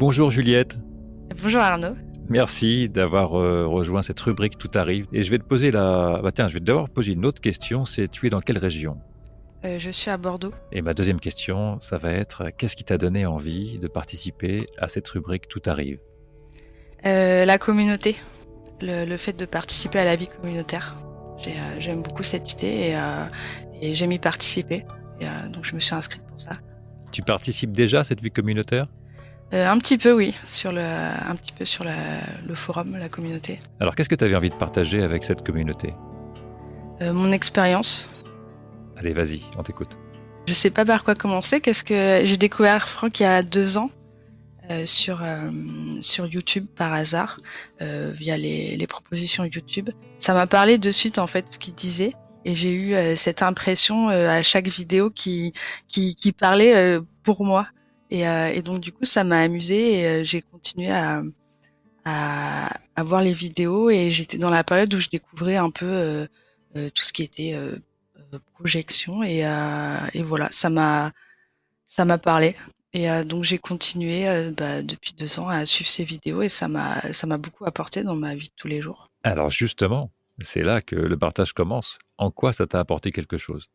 Bonjour Juliette. Bonjour Arnaud. Merci d'avoir euh, rejoint cette rubrique Tout arrive. Et je vais te poser la. Bah, tiens, je vais d'abord poser une autre question. C'est tu es dans quelle région? Euh, Je suis à Bordeaux. Et ma deuxième question, ça va être qu'est-ce qui t'a donné envie de participer à cette rubrique Tout arrive? Euh, La communauté. Le, fait de participer à la vie communautaire. J'aime beaucoup cette idée et, et j'aime y participer. Et, donc je me suis inscrite pour ça. Tu participes déjà à cette vie communautaire? Euh, un petit peu, oui, sur le, un petit peu sur le forum, la communauté. Alors, qu'est-ce que tu avais envie de partager avec cette communauté? Euh, Mon expérience. Allez, vas-y, on t'écoute. Je sais pas par quoi commencer. Qu'est-ce que j'ai découvert Franck il y a deux ans euh, sur sur YouTube par hasard via les, les, propositions YouTube. Ça m'a parlé de suite en fait ce qu'il disait et j'ai eu cette impression à chaque vidéo qui qui, qui parlait pour moi euh, et, donc du coup, ça m'a amusé et euh, j'ai continué à, voir les vidéos et j'étais dans la période où je découvrais un peu euh, tout ce qui était projection et, et voilà, ça m'a ça m'a parlé. Et donc j'ai continué bah, depuis deux ans à suivre ces vidéos et ça m'a ça m'a beaucoup apporté dans ma vie de tous les jours. Alors justement, c'est là que le partage commence. En quoi ça t'a apporté quelque chose?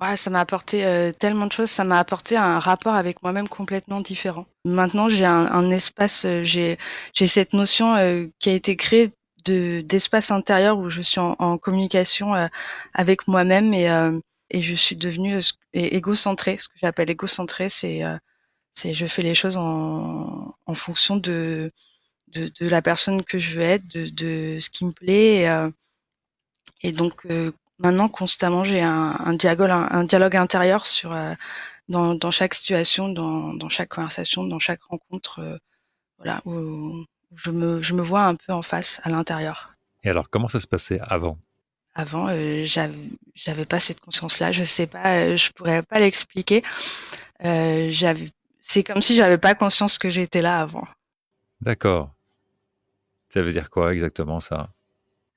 Ouais, ça m'a apporté euh, tellement de choses. Ça m'a apporté un rapport avec moi-même complètement différent. Maintenant, j'ai un, un, espace, euh, j'ai j'ai cette notion euh, qui a été créée de d'espace intérieur où je suis en, en communication avec moi-même et et je suis devenue égocentrée. Ce que j'appelle égocentrée, c'est c'est je fais les choses en en fonction de de, de la personne que je veux être, de, de ce qui me plaît. Et, et donc Maintenant, constamment, j'ai un, un, dialogue, un, dialogue intérieur sur euh, dans, dans, chaque situation, dans, dans, chaque conversation, dans chaque rencontre, euh, voilà, où, je me, je me vois un peu en face, à l'intérieur. Et alors, comment ça se passait avant? Avant, euh, j'avais pas cette conscience-là. Je sais pas, euh, je pourrais pas l'expliquer. J'avais, c'est comme si j'avais pas conscience que j'étais là avant. D'accord. Ça veut dire quoi exactement ça?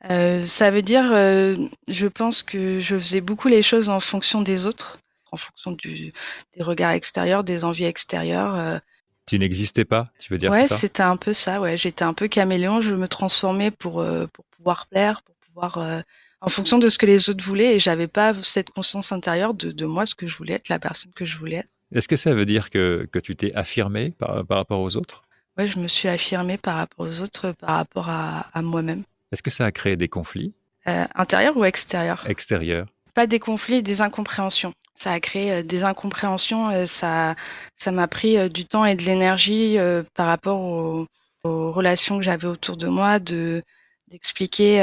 Euh, ça veut dire, euh, je pense que je faisais beaucoup les choses en fonction des autres, en fonction du, des regards extérieurs, des envies extérieures. Euh. Tu n'existais pas, tu veux dire Ouais, c'était un peu ça. Ouais, j'étais un peu caméléon. Je me transformais pour pour pouvoir plaire, pour pouvoir en fonction de ce que les autres voulaient, et j'avais pas cette conscience intérieure de, de moi, ce que je voulais être, la personne que je voulais être. Est-ce que ça veut dire que, que tu t'es affirmé par, par rapport aux autres? Ouais, je me suis affirmée par rapport aux autres, par rapport à, à moi-même. Est-ce que ça a créé des conflits? Euh, Intérieurs ou extérieurs Extérieurs. Pas des conflits, des incompréhensions. Ça a créé euh, des incompréhensions. Euh, ça, ça m'a pris du temps et de l'énergie par rapport aux, aux, relations que j'avais autour de moi, de d'expliquer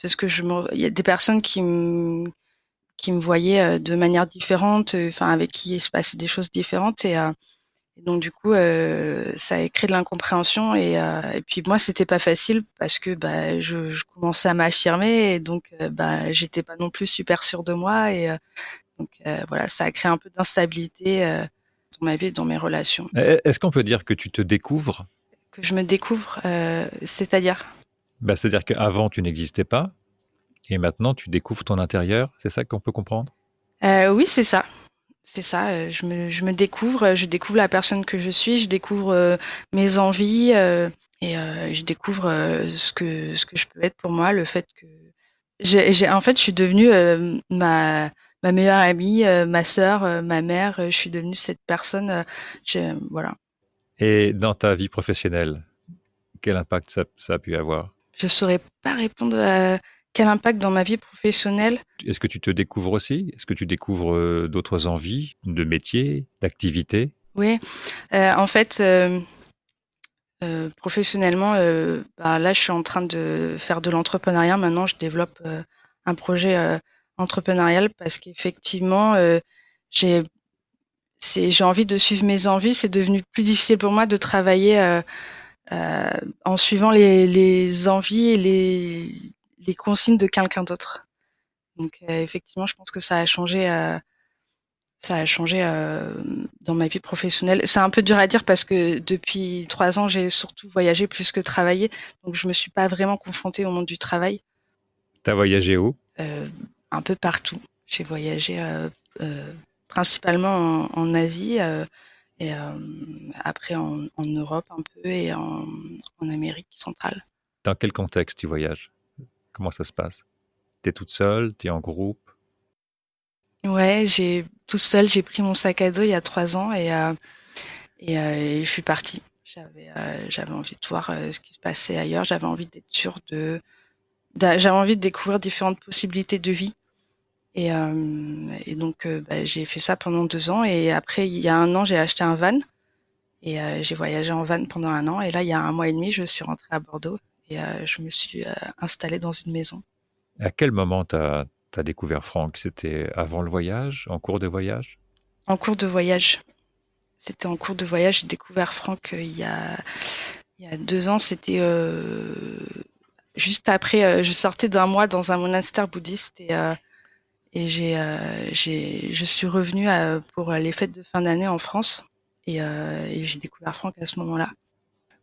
parce que je il y a des personnes qui me qui me voyaient de manière différente, enfin avec qui il se passait des choses différentes et et donc du coup, euh, ça a créé de l'incompréhension et, euh, et, puis moi, c'était pas facile parce que bah, je, je commençais à m'affirmer et donc euh, bah, j'étais pas non plus super sûre de moi et euh, donc voilà, ça a créé un peu d'instabilité dans ma vie, et dans mes relations. Est-ce qu'on peut dire que tu te découvres? Que je me découvre, c'est-à-dire? Bah, C'est-à-dire qu'avant tu n'existais pas et maintenant tu découvres ton intérieur, c'est ça qu'on peut comprendre? Oui, c'est ça c'est ça, euh, je me, je me découvre, je découvre la personne que je suis, je découvre euh, mes envies euh, et je découvre ce que ce que je peux être pour moi, le fait que j'ai en fait je suis devenue ma ma meilleure amie, ma sœur, ma mère, je suis devenue cette personne, voilà. Et dans ta vie professionnelle, quel impact ça, ça a pu avoir? Je saurais pas répondre à quel impact dans ma vie professionnelle? Est-ce que tu te découvres aussi? Est-ce que tu découvres euh, d'autres envies, de métiers, d'activités Oui, euh, en fait, euh, euh, professionnellement, bah, là, je suis en train de faire de l'entrepreneuriat. Maintenant, je développe un projet entrepreneurial parce qu'effectivement, j'ai j'ai envie de suivre mes envies. C'est devenu plus difficile pour moi de travailler en suivant les, les envies et les les consignes de quelqu'un d'autre. Donc euh, effectivement, je pense que ça a changé. Euh, ça a changé euh, dans ma vie professionnelle. C'est un peu dur à dire parce que depuis trois ans, j'ai surtout voyagé plus que travaillé, donc je me suis pas vraiment confrontée au monde du travail. T'as voyagé où? Euh, Un peu partout. J'ai voyagé euh, principalement en, en Asie. Et après en, Europe un peu et en, Amérique centrale. Dans quel contexte tu voyages? Comment ça se passe? Tu es toute seule? Tu es en groupe? Ouais, j'ai tout seul, j'ai pris mon sac à dos il y a trois ans et, et, je suis partie. J'avais j'avais envie de voir ce qui se passait ailleurs. J'avais envie d'être sûre de j'avais envie de découvrir différentes possibilités de vie. Et, euh, donc, euh, bah, j'ai fait ça pendant deux ans. Et après, il y a un an, j'ai acheté un van. Et euh, j'ai voyagé en van pendant un an. Et là, il y a un mois et demi, je suis rentrée à Bordeaux. Et je me suis installée dans une maison. À quel moment tu as, as, découvert Franck? C'était avant le voyage? En cours de voyage? En cours de voyage. C'était en cours de voyage. J'ai découvert Franck il y a, il y a deux ans. C'était juste après, je sortais d'un mois dans un monastère bouddhiste. Et et j'ai, euh, j'ai, je suis revenue à, pour les fêtes de fin d'année en France et, euh, et j'ai découvert Franck à ce moment-là.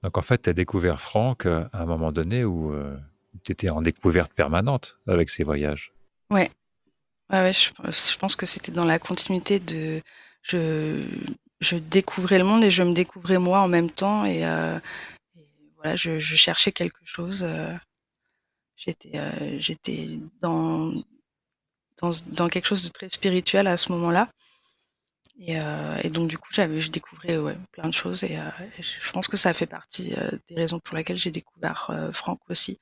Donc en fait, tu as découvert Franck euh, à un moment donné où euh, tu étais en découverte permanente avec ces voyages. Ouais, ouais, je, pense que c'était dans la continuité de. Je, je découvrais le monde et je me découvrais moi en même temps et, euh, voilà, je, cherchais quelque chose. j'étais, j'étais dans dans, quelque chose de très spirituel à ce moment-là. Et, euh, donc du coup, j'avais, je découvrais ouais, plein de choses et, euh, je pense que ça fait partie euh, des raisons pour lesquelles j'ai découvert Franck aussi.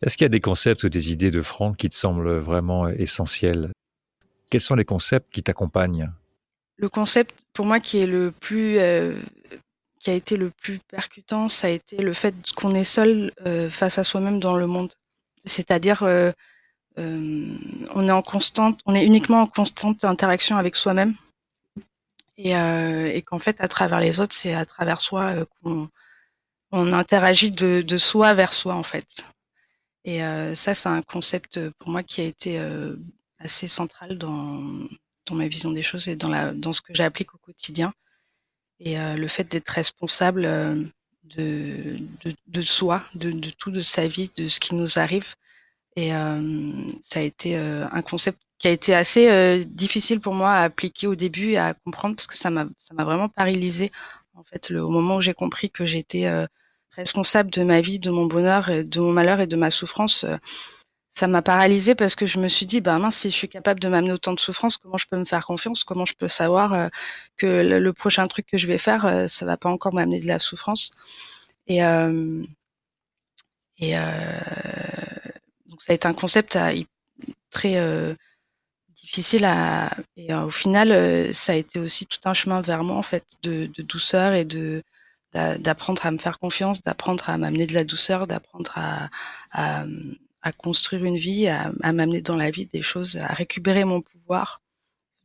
Est-ce qu'il y a des concepts ou des idées de Franck qui te semblent vraiment essentiels? Quels sont les concepts qui t'accompagnent? Le concept pour moi qui est le plus qui a été le plus percutant, ça a été le fait qu'on est seul face à soi-même dans le monde. C'est-à-dire euh, on est en constante, on est uniquement en constante interaction avec soi-même et, euh, et qu'en fait à travers les autres c'est à travers soi euh, qu'on on interagit de, de, soi vers soi en fait. Et ça c'est un concept pour moi qui a été assez central dans, dans ma vision des choses et dans, la, dans ce que j'applique au quotidien. Et le fait d'être responsable de, de, de, soi, de, de tout, de sa vie, de ce qui nous arrive. Et euh, ça a été euh, un concept qui a été assez euh, difficile pour moi à appliquer au début et à comprendre parce que ça m'a ça m'a vraiment paralysé en fait le, au moment où j'ai compris que j'étais responsable de ma vie, de mon bonheur, de mon malheur et de ma souffrance. ça m'a paralysé parce que je me suis dit, bah mince, si je suis capable de m'amener autant de souffrance, comment je peux me faire confiance? Comment je peux savoir que le, prochain truc que je vais faire, ça va pas encore m'amener de la souffrance? Et et donc ça a été un concept très euh, difficile à et euh, au final euh, ça a été aussi tout un chemin vers moi en fait de, douceur et de d'apprendre à me faire confiance, d'apprendre à m'amener de la douceur, d'apprendre à, à, construire une vie, à, m'amener dans la vie des choses, à récupérer mon pouvoir,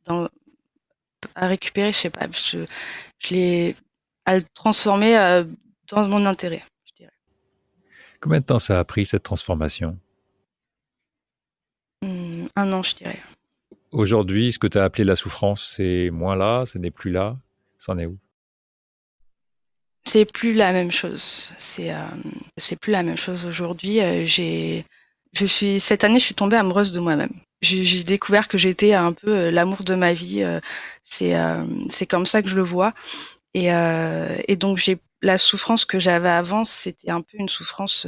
dans, à récupérer, je sais pas, je, je l'ai, à le transformer dans mon intérêt, je dirais. Combien de temps ça a pris cette transformation? Un an, je dirais. Aujourd'hui, ce que tu as appelé la souffrance, c'est moins là, ce n'est plus là. C'en est où? C'est plus la même chose. C'est euh, plus la même chose aujourd'hui. Euh, j'ai cette année, je suis tombée amoureuse de moi-même. J'ai découvert que j'étais un peu euh, l'amour de ma vie. c'est c'est comme ça que je le vois. Et et donc la souffrance que j'avais avant, c'était un peu une souffrance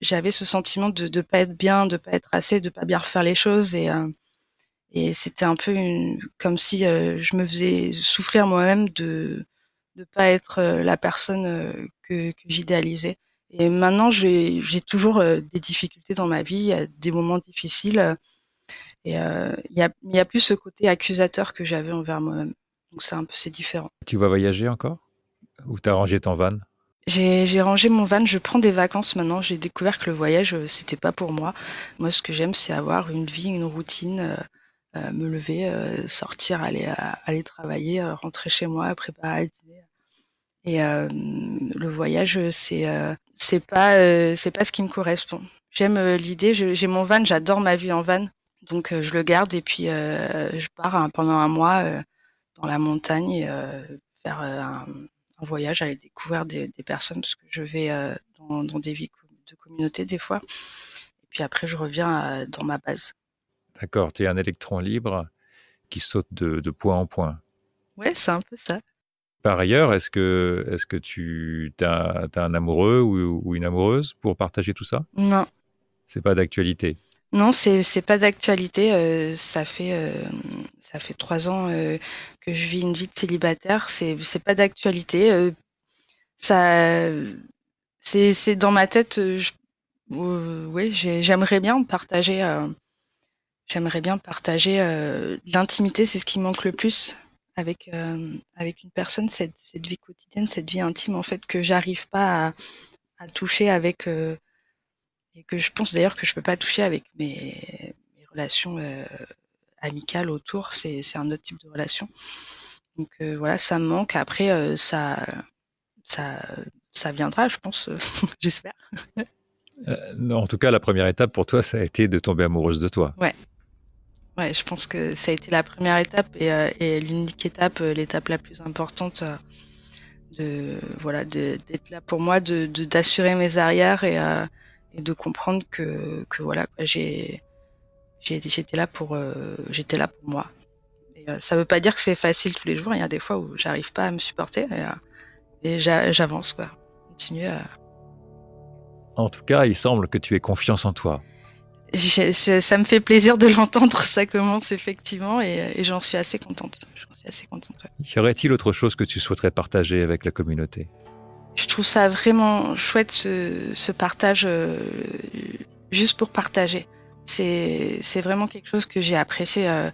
j'avais ce sentiment de ne pas être bien, de pas être assez, de pas bien refaire les choses et euh, et c'était un peu une, comme si euh, je me faisais souffrir moi-même de de pas être euh, la personne que, que j'idéalisais. Et maintenant, j'ai toujours des difficultés dans ma vie, des moments difficiles. Et il y, a, y a plus ce côté accusateur que j'avais envers moi-même. Donc c'est un peu c'est différent. Tu vas voyager encore? Ou t'as rangé ton van? J'ai rangé mon van, je prends des vacances maintenant. J'ai découvert que le voyage, euh, c'était pas pour moi. Moi, ce que j'aime, c'est avoir une vie, une routine, euh, euh me lever, euh, sortir, aller, aller travailler, rentrer chez moi, préparer à dîner. Et le voyage, c'est c'est pas c'est pas ce qui me correspond. J'aime l'idée. J'ai mon van, j'adore ma vie en van, donc je le garde et puis je pars hein, pendant un mois dans la montagne et faire un en voyage, aller découvrir des, des, personnes, parce que je vais euh, dans, dans, des vies de communauté des fois. Et puis après, je reviens euh, dans ma base. D'accord, tu es un électron libre qui saute de, de point en point. Ouais, c'est un peu ça. Par ailleurs, est-ce que, est que tu as, un amoureux ou, une amoureuse pour partager tout ça? Non. C'est pas d'actualité? Non, c'est, pas d'actualité. Euh, ça, fait, euh, ça fait trois ans euh, que je vis une vie de célibataire. C'est, pas d'actualité. ça, c'est, c'est dans ma tête. oui, j'aimerais bien partager. J'aimerais bien partager l'intimité. C'est ce qui manque le plus avec euh, avec une personne cette, cette, vie quotidienne, cette vie intime en fait que j'arrive pas à, à, toucher avec euh, et que je pense d'ailleurs que je peux pas toucher avec mes, mes relations euh, amicales autour. C'est c'est un autre type de relation. Donc voilà, ça me manque. Après ça ça ça viendra, je pense, j'espère. en tout cas, la première étape pour toi, ça a été de tomber amoureuse de toi. Ouais, Je pense que ça a été la première étape et, euh, l'unique étape, euh, l'étape la plus importante euh, de voilà d'être là pour moi, de d'assurer mes arrières et, de comprendre que que voilà j'ai j'étais là pour j'étais là pour moi. Et, ça veut pas dire que c'est facile tous les jours. Il y a des fois où j'arrive pas à me supporter et, et j'avance quoi. Continue. En tout cas, il semble que tu aies confiance en toi ça me fait plaisir de l'entendre, ça commence effectivement, et, j'en suis assez contente. J'en suis assez contente. Y aurait-il autre chose que tu souhaiterais partager avec la communauté? Je trouve ça vraiment chouette ce, ce partage, euh, juste pour partager. C'est vraiment quelque chose que j'ai apprécié. Euh,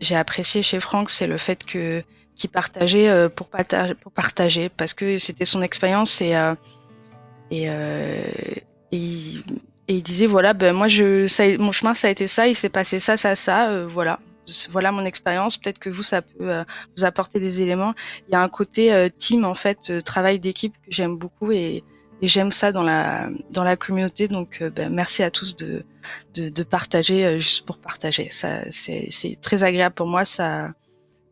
j'ai apprécié chez Franck, c'est le fait que qu'il partageait euh, pour partager, pour partager, parce que c'était son expérience et et, et et il disait voilà ben moi je ça, mon chemin ça a été ça il s'est passé ça ça ça euh, voilà. Voilà mon expérience. Peut-être que vous ça peut euh, vous apporter des éléments. Il y a un côté euh, team en fait travail d'équipe que j'aime beaucoup et, et j'aime ça dans la dans la communauté. Donc ben, merci à tous de de, de partager juste pour partager. Ça c'est c'est très agréable pour moi. Ça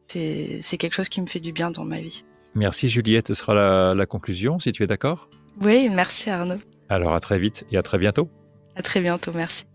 c'est c'est quelque chose qui me fait du bien dans ma vie. Merci Juliette. Ce sera la, la conclusion si tu es d'accord. Oui merci Arnaud. Alors à très vite et à très bientôt à très bientôt, merci.